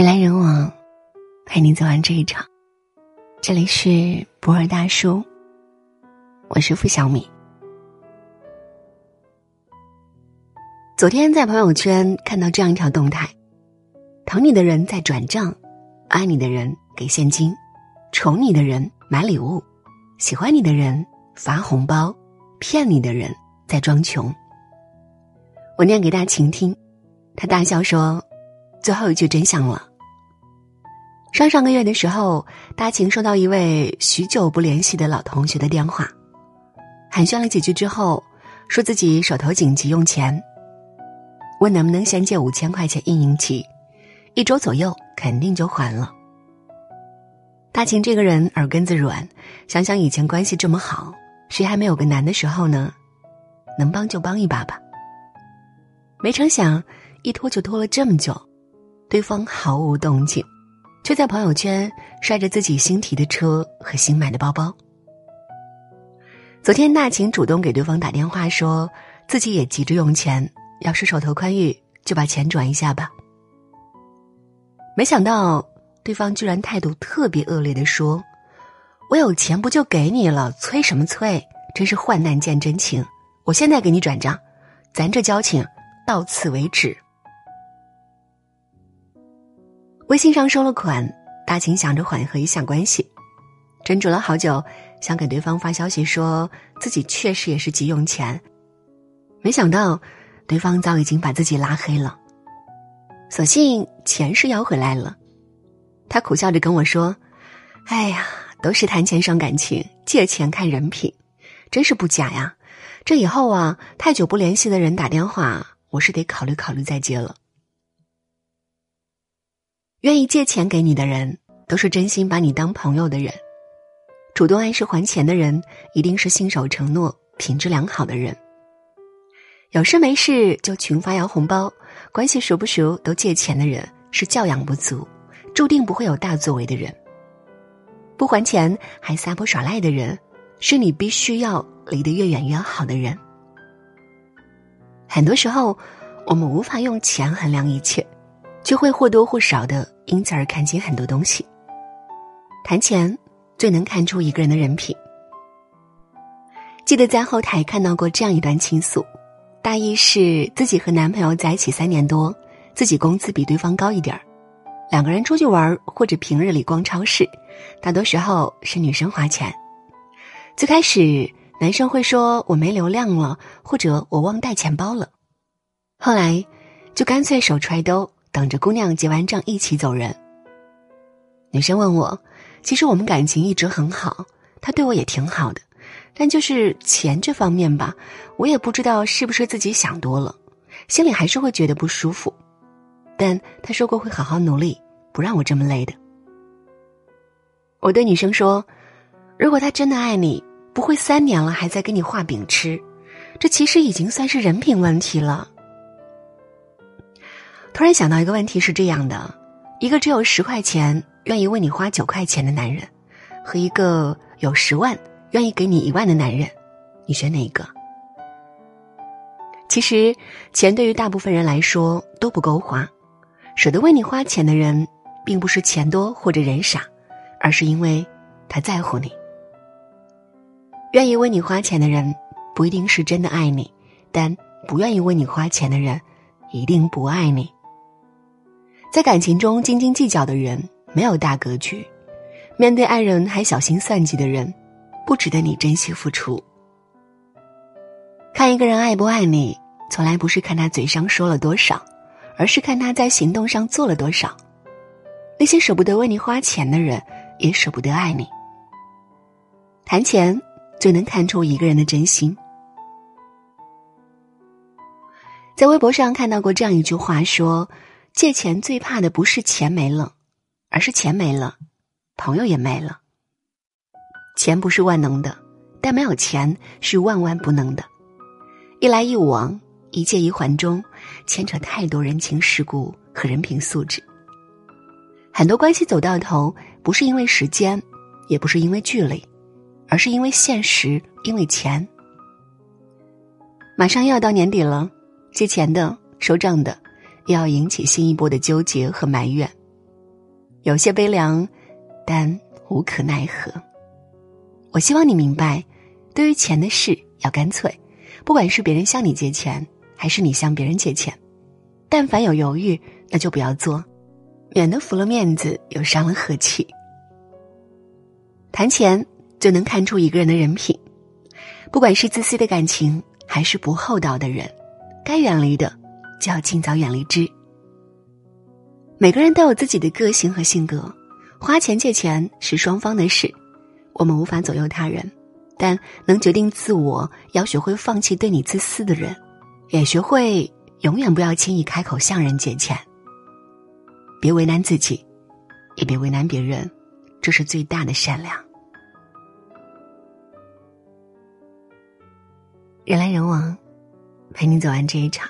人来人往，陪你走完这一场。这里是博尔大叔，我是付小米。昨天在朋友圈看到这样一条动态：疼你的人在转账，爱你的人给现金，宠你的人买礼物，喜欢你的人发红包，骗你的人在装穷。我念给大晴听，他大笑说。最后一句真相了。上上个月的时候，大晴收到一位许久不联系的老同学的电话，寒暄了几句之后，说自己手头紧急用钱，问能不能先借五千块钱应应急，一周左右肯定就还了。大晴这个人耳根子软，想想以前关系这么好，谁还没有个难的时候呢？能帮就帮一把吧。没成想，一拖就拖了这么久。对方毫无动静，却在朋友圈晒着自己新提的车和新买的包包。昨天大晴主动给对方打电话，说自己也急着用钱，要是手头宽裕，就把钱转一下吧。没想到对方居然态度特别恶劣的说：“我有钱不就给你了，催什么催？真是患难见真情！我现在给你转账，咱这交情到此为止。”微信上收了款，大秦想着缓和一下关系，斟酌了好久，想给对方发消息说自己确实也是急用钱，没想到对方早已经把自己拉黑了。所幸钱是要回来了，他苦笑着跟我说：“哎呀，都是谈钱伤感情，借钱看人品，真是不假呀。这以后啊，太久不联系的人打电话，我是得考虑考虑再接了。”愿意借钱给你的人，都是真心把你当朋友的人；主动按时还钱的人，一定是信守承诺、品质良好的人。有事没事就群发要红包，关系熟不熟都借钱的人，是教养不足，注定不会有大作为的人。不还钱还撒泼耍赖的人，是你必须要离得越远越好的人。很多时候，我们无法用钱衡量一切。就会或多或少的因此而看清很多东西。谈钱最能看出一个人的人品。记得在后台看到过这样一段倾诉，大意是自己和男朋友在一起三年多，自己工资比对方高一点儿，两个人出去玩或者平日里逛超市，大多时候是女生花钱。最开始男生会说我没流量了，或者我忘带钱包了，后来就干脆手揣兜。等着姑娘结完账一起走人。女生问我：“其实我们感情一直很好，他对我也挺好的，但就是钱这方面吧，我也不知道是不是自己想多了，心里还是会觉得不舒服。但他说过会好好努力，不让我这么累的。”我对女生说：“如果他真的爱你，不会三年了还在给你画饼吃，这其实已经算是人品问题了。”突然想到一个问题是这样的：一个只有十块钱愿意为你花九块钱的男人，和一个有十万愿意给你一万的男人，你选哪一个？其实，钱对于大部分人来说都不够花，舍得为你花钱的人，并不是钱多或者人傻，而是因为他在乎你。愿意为你花钱的人，不一定是真的爱你，但不愿意为你花钱的人，一定不爱你。在感情中斤斤计较的人没有大格局，面对爱人还小心算计的人，不值得你珍惜付出。看一个人爱不爱你，从来不是看他嘴上说了多少，而是看他在行动上做了多少。那些舍不得为你花钱的人，也舍不得爱你。谈钱最能看出一个人的真心。在微博上看到过这样一句话说。借钱最怕的不是钱没了，而是钱没了，朋友也没了。钱不是万能的，但没有钱是万万不能的。一来一往，一借一还中，牵扯太多人情世故和人品素质。很多关系走到头，不是因为时间，也不是因为距离，而是因为现实，因为钱。马上又要到年底了，借钱的、收账的。又要引起新一波的纠结和埋怨，有些悲凉，但无可奈何。我希望你明白，对于钱的事要干脆，不管是别人向你借钱，还是你向别人借钱，但凡有犹豫，那就不要做，免得服了面子又伤了和气。谈钱就能看出一个人的人品，不管是自私的感情，还是不厚道的人，该远离的就要尽早远离之。每个人都有自己的个性和性格，花钱借钱是双方的事，我们无法左右他人，但能决定自我。要学会放弃对你自私的人，也学会永远不要轻易开口向人借钱。别为难自己，也别为难别人，这是最大的善良。人来人往，陪你走完这一场。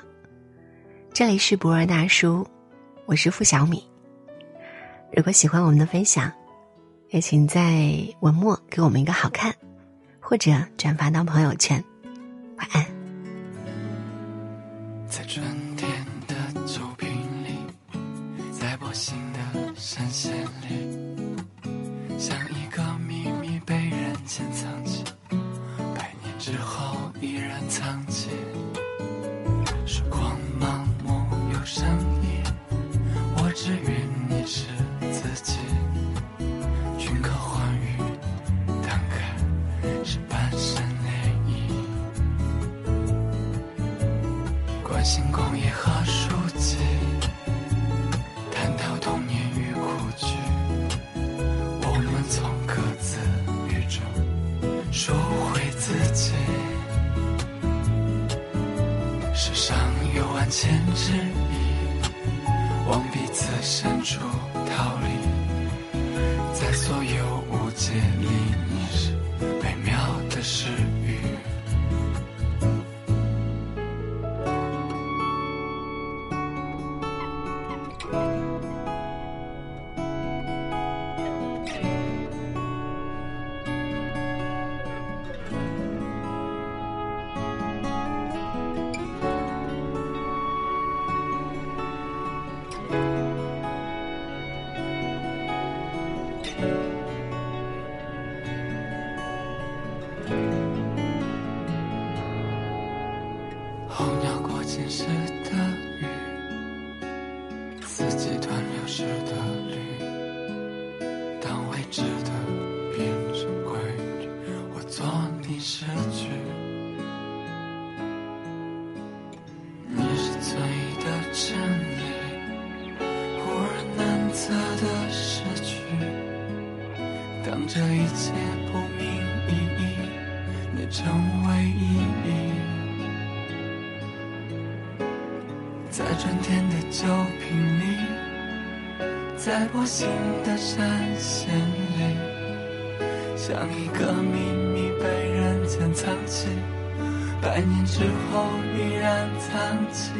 这里是博尔大叔。我是付小米。如果喜欢我们的分享，也请在文末给我们一个好看，或者转发到朋友圈。晚安。在春天的酒瓶里，在薄幸的山线里，像一个秘密被人间藏起，百年之后依然藏起。关心工业和书籍，探讨童年与苦剧，我们从各自语中赎回自己。世上有万千之意。往彼此深处逃离，当这一切不明意义，你成为意义。在春天的酒瓶里，在薄幸的山线里，像一个秘密被人间藏起，百年之后依然藏起。